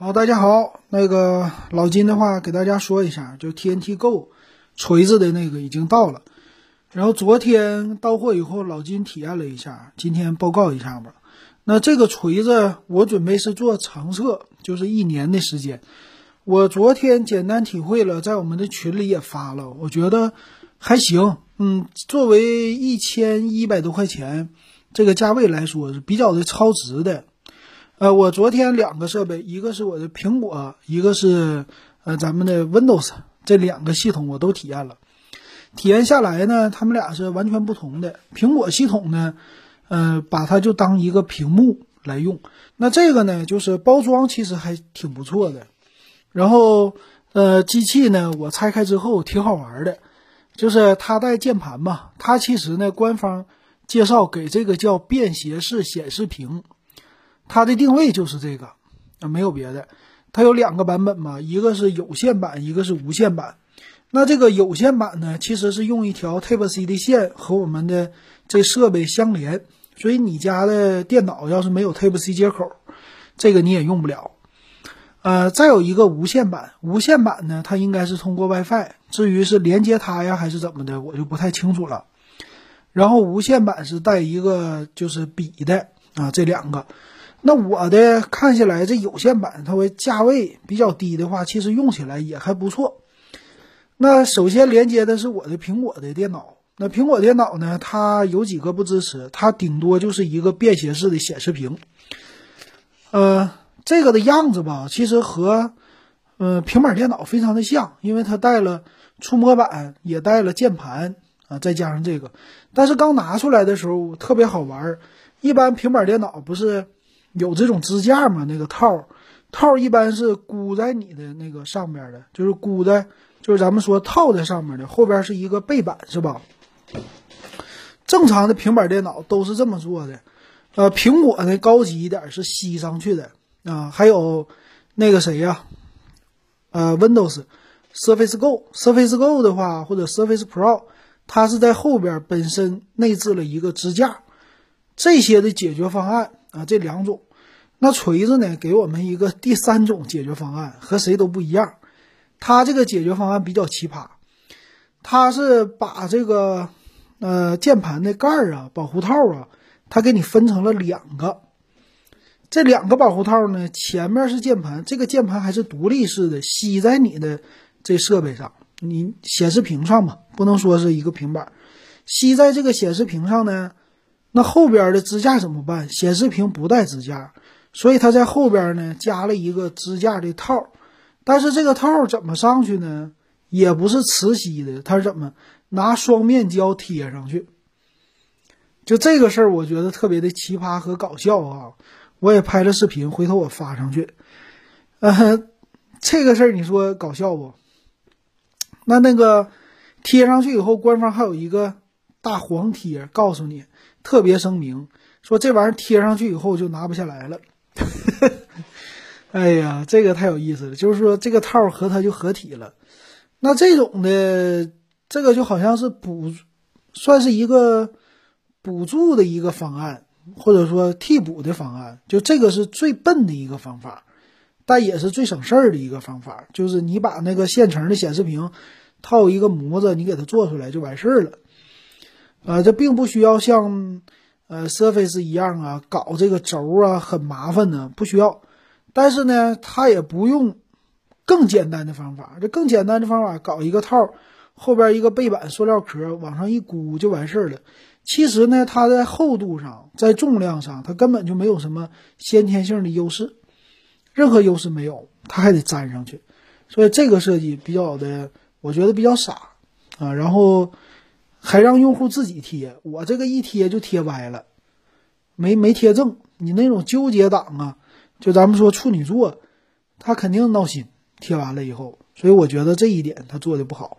好，大家好，那个老金的话给大家说一下，就 TNT Go 锤子的那个已经到了，然后昨天到货以后，老金体验了一下，今天报告一下吧。那这个锤子我准备是做长测，就是一年的时间。我昨天简单体会了，在我们的群里也发了，我觉得还行。嗯，作为一千一百多块钱这个价位来说，是比较的超值的。呃，我昨天两个设备，一个是我的苹果，一个是呃咱们的 Windows，这两个系统我都体验了。体验下来呢，他们俩是完全不同的。苹果系统呢，呃，把它就当一个屏幕来用。那这个呢，就是包装其实还挺不错的。然后呃，机器呢，我拆开之后挺好玩的，就是它带键盘嘛。它其实呢，官方介绍给这个叫便携式显示屏。它的定位就是这个，啊，没有别的。它有两个版本嘛，一个是有线版，一个是无线版。那这个有线版呢，其实是用一条 Type C 的线和我们的这设备相连，所以你家的电脑要是没有 Type C 接口，这个你也用不了。呃，再有一个无线版，无线版呢，它应该是通过 WiFi，至于是连接它呀还是怎么的，我就不太清楚了。然后无线版是带一个就是笔的啊，这两个。那我的看下来，这有线版它为价位比较低的话，其实用起来也还不错。那首先连接的是我的苹果的电脑，那苹果电脑呢，它有几个不支持，它顶多就是一个便携式的显示屏。呃，这个的样子吧，其实和呃平板电脑非常的像，因为它带了触摸板，也带了键盘啊，再加上这个。但是刚拿出来的时候特别好玩儿，一般平板电脑不是。有这种支架吗？那个套套一般是箍在你的那个上边的，就是箍在，就是咱们说套在上面的，后边是一个背板，是吧？正常的平板电脑都是这么做的。呃，苹果呢高级一点是吸上去的啊，还有那个谁呀？呃，Windows Surface Go Surface Go 的话，或者 Surface Pro，它是在后边本身内置了一个支架。这些的解决方案啊，这两种。那锤子呢？给我们一个第三种解决方案，和谁都不一样。它这个解决方案比较奇葩，它是把这个呃键盘的盖儿啊、保护套啊，它给你分成了两个。这两个保护套呢，前面是键盘，这个键盘还是独立式的，吸在你的这设备上，你显示屏上嘛，不能说是一个平板，吸在这个显示屏上呢。那后边的支架怎么办？显示屏不带支架。所以它在后边呢加了一个支架的套，但是这个套怎么上去呢？也不是磁吸的，它是怎么拿双面胶贴上去？就这个事儿，我觉得特别的奇葩和搞笑啊！我也拍了视频，回头我发上去。呃，这个事儿你说搞笑不？那那个贴上去以后，官方还有一个大黄贴，告诉你特别声明，说这玩意儿贴上去以后就拿不下来了。哎呀，这个太有意思了，就是说这个套和它就合体了。那这种的，这个就好像是补，算是一个补助的一个方案，或者说替补的方案。就这个是最笨的一个方法，但也是最省事儿的一个方法。就是你把那个现成的显示屏套一个模子，你给它做出来就完事儿了。呃，这并不需要像。呃，Surface 一样啊，搞这个轴啊很麻烦呢，不需要。但是呢，它也不用更简单的方法。这更简单的方法，搞一个套，后边一个背板塑料壳，往上一箍就完事儿了。其实呢，它在厚度上，在重量上，它根本就没有什么先天性的优势，任何优势没有，它还得粘上去。所以这个设计比较的，我觉得比较傻啊。然后。还让用户自己贴，我这个一贴就贴歪了，没没贴正。你那种纠结党啊，就咱们说处女座，他肯定闹心。贴完了以后，所以我觉得这一点他做的不好。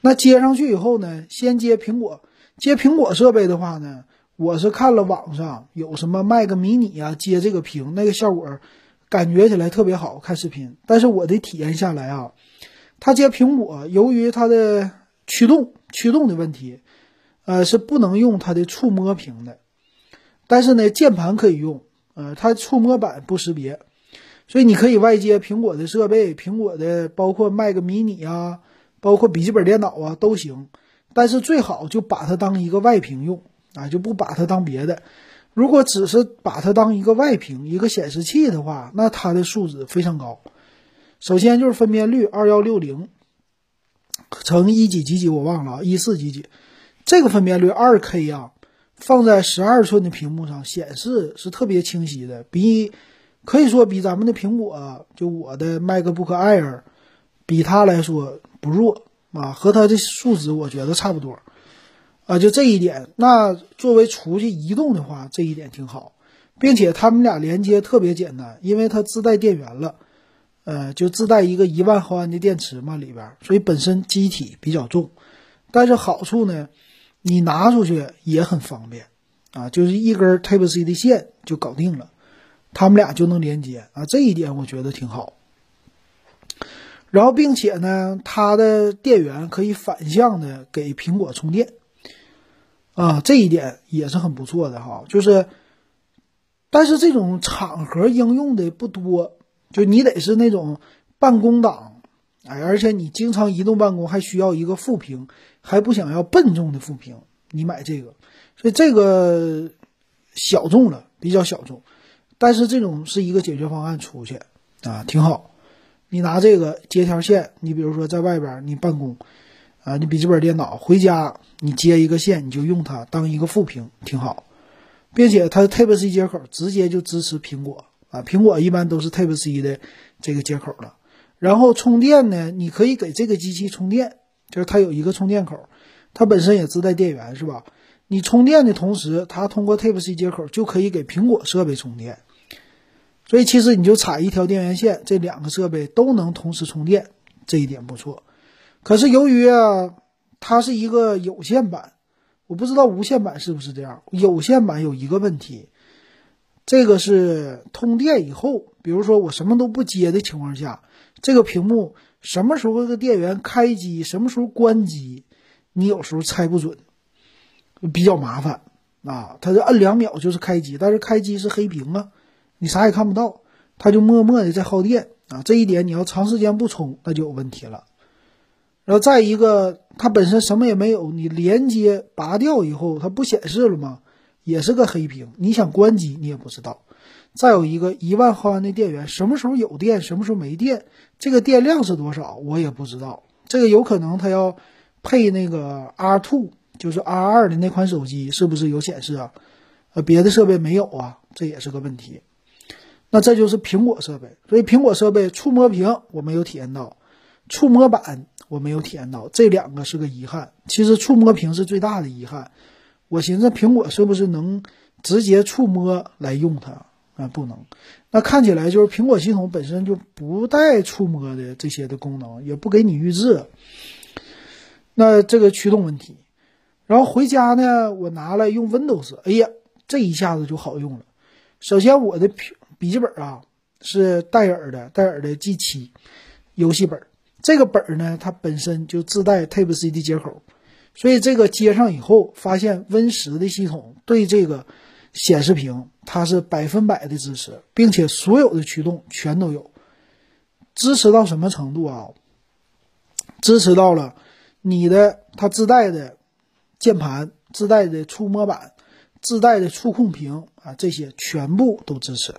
那接上去以后呢，先接苹果，接苹果设备的话呢，我是看了网上有什么卖个迷你啊，接这个屏那个效果，感觉起来特别好看视频。但是我的体验下来啊，他接苹果，由于它的驱动。驱动的问题，呃，是不能用它的触摸屏的，但是呢，键盘可以用，呃，它触摸板不识别，所以你可以外接苹果的设备，苹果的包括 Mac mini 啊，包括笔记本电脑啊都行。但是最好就把它当一个外屏用啊，就不把它当别的。如果只是把它当一个外屏、一个显示器的话，那它的素质非常高。首先就是分辨率二幺六零乘一几几几，我忘了啊，一四几几。这个分辨率二 K 啊，放在十二寸的屏幕上显示是特别清晰的，比可以说比咱们的苹果，就我的 MacBook Air，比它来说不弱啊，和它的数值我觉得差不多啊，就这一点。那作为出去移动的话，这一点挺好，并且它们俩连接特别简单，因为它自带电源了。呃，就自带一个一万毫安的电池嘛，里边，所以本身机体比较重，但是好处呢，你拿出去也很方便，啊，就是一根 Type C 的线就搞定了，他们俩就能连接啊，这一点我觉得挺好。然后，并且呢，它的电源可以反向的给苹果充电，啊，这一点也是很不错的哈，就是，但是这种场合应用的不多。就你得是那种办公党，哎，而且你经常移动办公，还需要一个副屏，还不想要笨重的副屏，你买这个，所以这个小众了，比较小众，但是这种是一个解决方案出去啊，挺好。你拿这个接条线，你比如说在外边你办公，啊，你笔记本电脑回家你接一个线，你就用它当一个副屏，挺好，并且它 Type C 接口直接就支持苹果。苹果一般都是 Type C 的这个接口了，然后充电呢，你可以给这个机器充电，就是它有一个充电口，它本身也自带电源，是吧？你充电的同时，它通过 Type C 接口就可以给苹果设备充电，所以其实你就插一条电源线，这两个设备都能同时充电，这一点不错。可是由于啊，它是一个有线版，我不知道无线版是不是这样，有线版有一个问题。这个是通电以后，比如说我什么都不接的情况下，这个屏幕什么时候的电源开机，什么时候关机，你有时候猜不准，比较麻烦啊。它是摁两秒就是开机，但是开机是黑屏啊，你啥也看不到，它就默默的在耗电啊。这一点你要长时间不充，那就有问题了。然后再一个，它本身什么也没有，你连接拔掉以后，它不显示了吗？也是个黑屏，你想关机你也不知道。再有一个一万毫安的电源，什么时候有电，什么时候没电，这个电量是多少，我也不知道。这个有可能它要配那个 R two，就是 R 二的那款手机，是不是有显示啊？呃，别的设备没有啊，这也是个问题。那这就是苹果设备，所以苹果设备触摸屏我没有体验到，触摸板我没有体验到，这两个是个遗憾。其实触摸屏是最大的遗憾。我寻思苹果是不是能直接触摸来用它啊？不能，那看起来就是苹果系统本身就不带触摸的这些的功能，也不给你预置。那这个驱动问题，然后回家呢，我拿来用 Windows，哎呀，这一下子就好用了。首先我的笔记本啊是戴尔的，戴尔的 G 七游戏本，这个本儿呢它本身就自带 Type C 的接口。所以这个接上以后，发现 Win 十的系统对这个显示屏它是百分百的支持，并且所有的驱动全都有，支持到什么程度啊？支持到了你的它自带的键盘、自带的触摸板、自带的触控屏啊，这些全部都支持。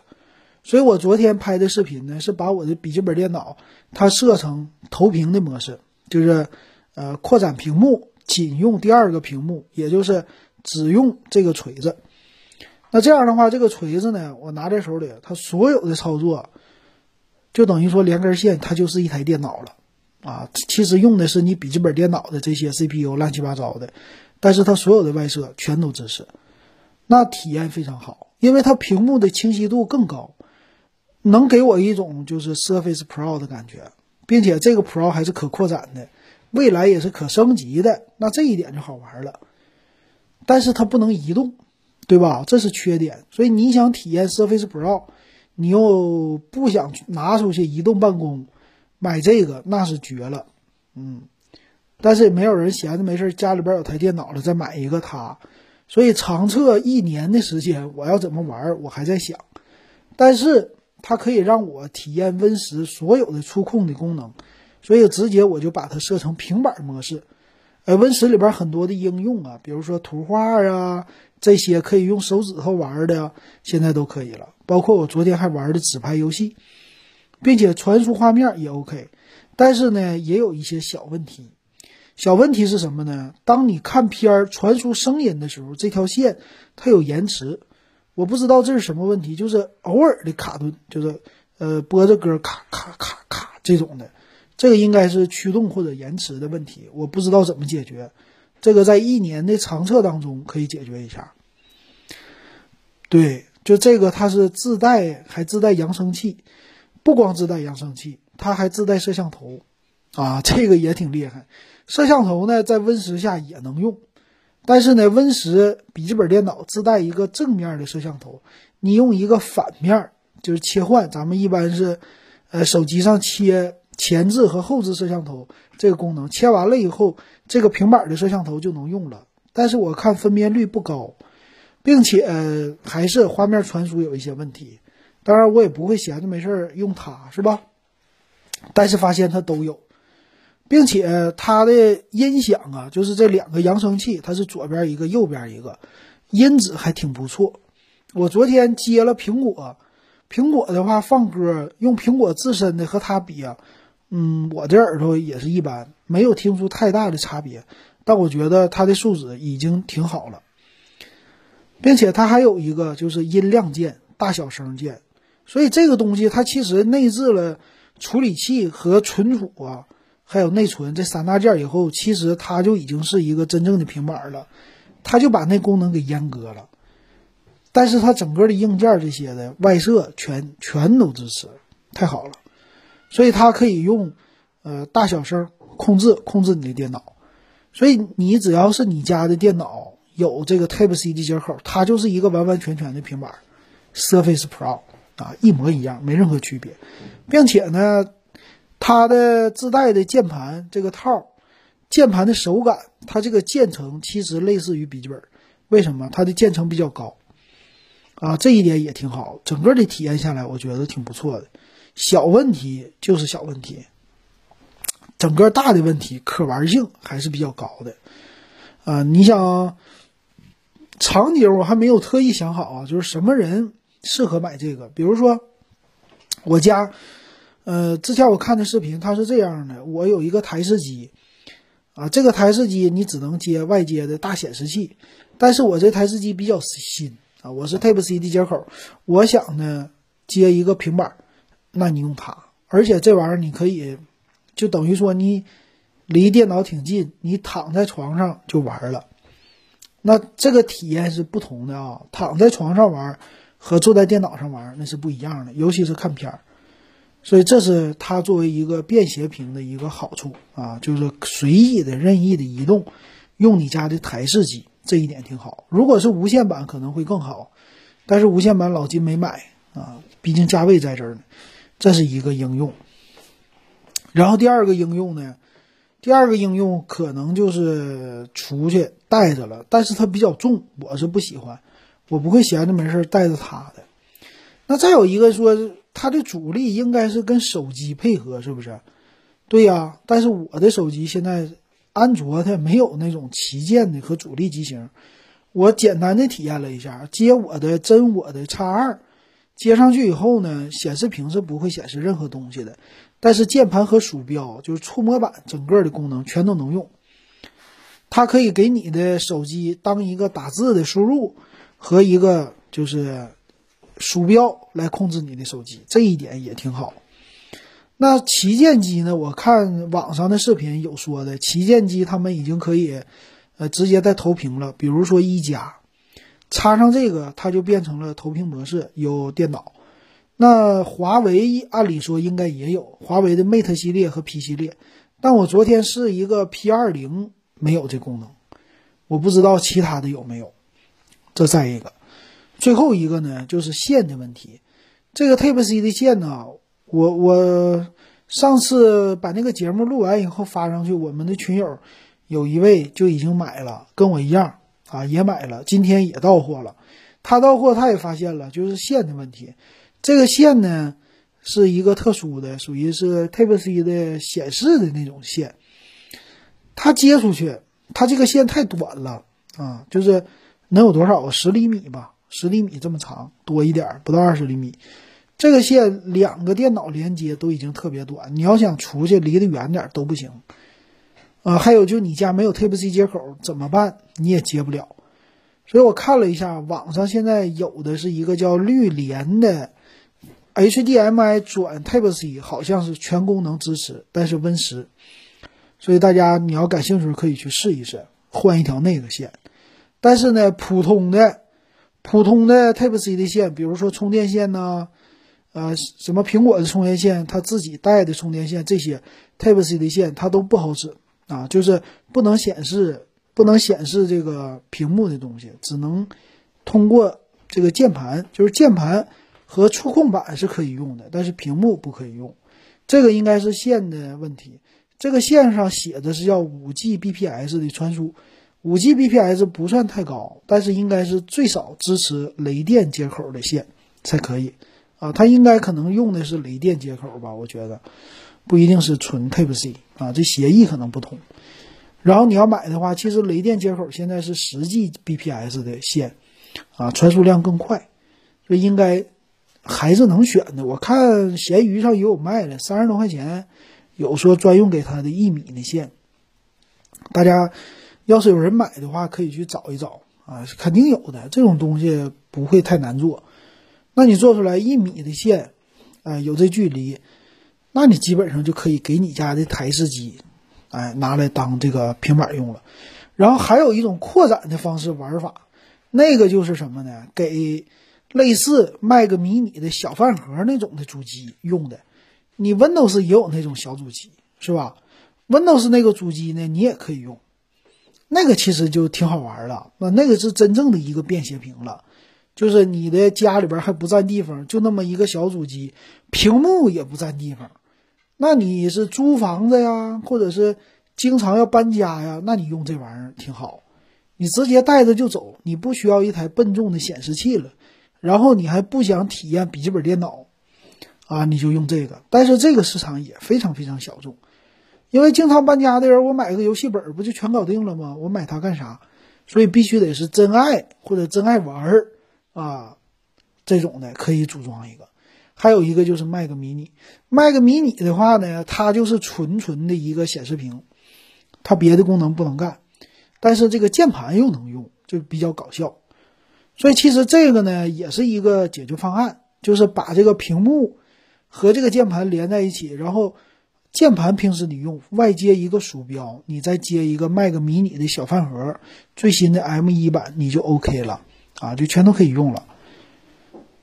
所以我昨天拍的视频呢，是把我的笔记本电脑它设成投屏的模式，就是呃扩展屏幕。仅用第二个屏幕，也就是只用这个锤子。那这样的话，这个锤子呢，我拿在手里，它所有的操作就等于说连根线，它就是一台电脑了啊。其实用的是你笔记本电脑的这些 CPU 乱七八糟的，但是它所有的外设全都支持，那体验非常好，因为它屏幕的清晰度更高，能给我一种就是 Surface Pro 的感觉，并且这个 Pro 还是可扩展的。未来也是可升级的，那这一点就好玩了。但是它不能移动，对吧？这是缺点。所以你想体验 Surface Pro，你又不想拿出去移动办公，买这个那是绝了。嗯，但是也没有人闲着没事家里边有台电脑了再买一个它。所以长测一年的时间，我要怎么玩，我还在想。但是它可以让我体验 Win 十所有的触控的功能，所以直接我就把它设成平板模式。呃，Win 十里边很多的应用啊，比如说图画啊这些可以用手指头玩的，现在都可以了。包括我昨天还玩的纸牌游戏，并且传输画面也 OK，但是呢，也有一些小问题。小问题是什么呢？当你看片儿传输声音的时候，这条线它有延迟，我不知道这是什么问题，就是偶尔的卡顿，就是呃播着歌卡卡卡卡这种的，这个应该是驱动或者延迟的问题，我不知道怎么解决。这个在一年的长测当中可以解决一下。对，就这个它是自带还自带扬声器，不光自带扬声器，它还自带摄像头，啊，这个也挺厉害。摄像头呢，在 Win 十下也能用，但是呢，Win 十笔记本电脑自带一个正面的摄像头，你用一个反面就是切换。咱们一般是，呃，手机上切前置和后置摄像头这个功能，切完了以后，这个平板的摄像头就能用了。但是我看分辨率不高，并且还是画面传输有一些问题。当然，我也不会闲着没事用它，是吧？但是发现它都有。并且它的音响啊，就是这两个扬声器，它是左边一个，右边一个，音质还挺不错。我昨天接了苹果，苹果的话放歌，用苹果自身的和它比啊，嗯，我这耳朵也是一般，没有听出太大的差别。但我觉得它的素质已经挺好了，并且它还有一个就是音量键、大小声键，所以这个东西它其实内置了处理器和存储啊。还有内存这三大件以后，其实它就已经是一个真正的平板了，它就把那功能给阉割了。但是它整个的硬件这些的外设全全都支持，太好了。所以它可以用呃大小声控制控制你的电脑。所以你只要是你家的电脑有这个 Type C 的接口，它就是一个完完全全的平板，Surface Pro 啊，一模一样，没任何区别，并且呢。它的自带的键盘这个套，键盘的手感，它这个键程其实类似于笔记本，为什么？它的键程比较高，啊，这一点也挺好。整个的体验下来，我觉得挺不错的。小问题就是小问题，整个大的问题可玩性还是比较高的。啊，你想，场景我还没有特意想好啊，就是什么人适合买这个？比如说，我家。呃，之前我看的视频，它是这样的：我有一个台式机，啊，这个台式机你只能接外接的大显示器，但是我这台式机比较新啊，我是 Type C 的接口，我想呢接一个平板，那你用它，而且这玩意儿你可以，就等于说你离电脑挺近，你躺在床上就玩了，那这个体验是不同的啊，躺在床上玩和坐在电脑上玩那是不一样的，尤其是看片儿。所以这是它作为一个便携屏的一个好处啊，就是随意的、任意的移动，用你家的台式机，这一点挺好。如果是无线版可能会更好，但是无线版老金没买啊，毕竟价位在这儿呢。这是一个应用。然后第二个应用呢，第二个应用可能就是出去带着了，但是它比较重，我是不喜欢，我不会闲着没事带着它的。那再有一个说。它的主力应该是跟手机配合，是不是？对呀，但是我的手机现在安卓它没有那种旗舰的和主力机型。我简单的体验了一下，接我的真我的 X 二，接上去以后呢，显示屏是不会显示任何东西的，但是键盘和鼠标就是触摸板整个的功能全都能用。它可以给你的手机当一个打字的输入和一个就是。鼠标来控制你的手机，这一点也挺好。那旗舰机呢？我看网上的视频有说的，旗舰机他们已经可以，呃，直接带投屏了。比如说一加，插上这个，它就变成了投屏模式，有电脑。那华为按理说应该也有，华为的 Mate 系列和 P 系列。但我昨天试一个 P 二零，没有这功能，我不知道其他的有没有。这再一个。最后一个呢，就是线的问题。这个 Type C 的线呢，我我上次把那个节目录完以后发上去，我们的群友有一位就已经买了，跟我一样啊，也买了，今天也到货了。他到货他也发现了，就是线的问题。这个线呢是一个特殊的，属于是 Type C 的显示的那种线。他接出去，他这个线太短了啊，就是能有多少啊？十厘米吧，十厘米这么长，多一点，不到二十厘米。这个线两个电脑连接都已经特别短，你要想出去离得远点都不行。啊，还有就你家没有 Type C 接口怎么办？你也接不了。所以我看了一下，网上现在有的是一个叫绿联的 HDMI 转 Type C，好像是全功能支持，但是 Win 十。所以大家你要感兴趣可以去试一试，换一条那个线。但是呢，普通的普通的 Type C 的线，比如说充电线呢，呃，什么苹果的充电线，它自己带的充电线，这些 Type C 的线它都不好使啊，就是不能显示。不能显示这个屏幕的东西，只能通过这个键盘，就是键盘和触控板是可以用的，但是屏幕不可以用。这个应该是线的问题。这个线上写的是要五 Gbps 的传输，五 Gbps 不算太高，但是应该是最少支持雷电接口的线才可以啊。它应该可能用的是雷电接口吧？我觉得不一定是纯 Type C 啊，这协议可能不同。然后你要买的话，其实雷电接口现在是十 Gbps 的线，啊，传输量更快，所以应该还是能选的。我看闲鱼上也有卖的，三十多块钱，有说专用给它的一米的线。大家要是有人买的话，可以去找一找啊，肯定有的。这种东西不会太难做。那你做出来一米的线，啊，有这距离，那你基本上就可以给你家的台式机。哎，拿来当这个平板用了，然后还有一种扩展的方式玩法，那个就是什么呢？给类似卖个迷你的小饭盒那种的主机用的。你 Windows 也有那种小主机，是吧？Windows 那个主机呢，你也可以用。那个其实就挺好玩了，那那个是真正的一个便携屏了，就是你的家里边还不占地方，就那么一个小主机，屏幕也不占地方。那你是租房子呀，或者是经常要搬家呀？那你用这玩意儿挺好，你直接带着就走，你不需要一台笨重的显示器了。然后你还不想体验笔记本电脑啊？你就用这个。但是这个市场也非常非常小众，因为经常搬家的人，我买个游戏本不就全搞定了吗？我买它干啥？所以必须得是真爱或者真爱玩儿啊，这种的可以组装一个。还有一个就是 Mac mini，Mac mini 的话呢，它就是纯纯的一个显示屏，它别的功能不能干，但是这个键盘又能用，就比较搞笑。所以其实这个呢也是一个解决方案，就是把这个屏幕和这个键盘连在一起，然后键盘平时你用，外接一个鼠标，你再接一个 Mac mini 的小饭盒，最新的 M1 版你就 OK 了啊，就全都可以用了。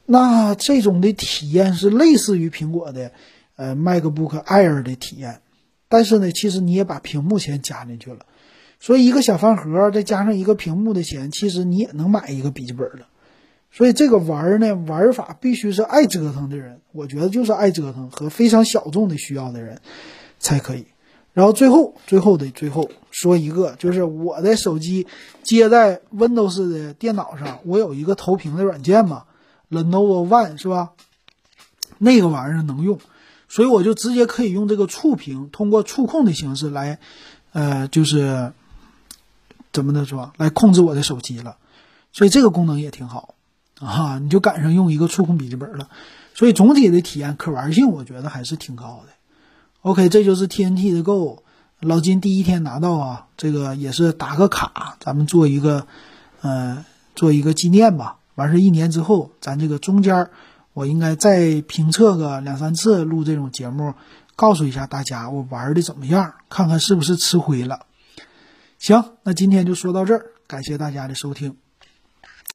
那这种的体验是类似于苹果的，呃，MacBook Air 的体验，但是呢，其实你也把屏幕钱加进去了，所以一个小饭盒再加上一个屏幕的钱，其实你也能买一个笔记本了。所以这个玩儿呢，玩法必须是爱折腾的人，我觉得就是爱折腾和非常小众的需要的人才可以。然后最后最后的最后说一个，就是我的手机接在 Windows 的电脑上，我有一个投屏的软件嘛。Lenovo One 是吧？那个玩意儿能用，所以我就直接可以用这个触屏，通过触控的形式来，呃，就是怎么的说，来控制我的手机了。所以这个功能也挺好啊，你就赶上用一个触控笔记本了。所以总体的体验可玩性，我觉得还是挺高的。OK，这就是 TNT 的 Go，老金第一天拿到啊，这个也是打个卡，咱们做一个，呃，做一个纪念吧。完事一年之后，咱这个中间儿我应该再评测个两三次，录这种节目，告诉一下大家我玩的怎么样，看看是不是吃亏了。行，那今天就说到这儿，感谢大家的收听。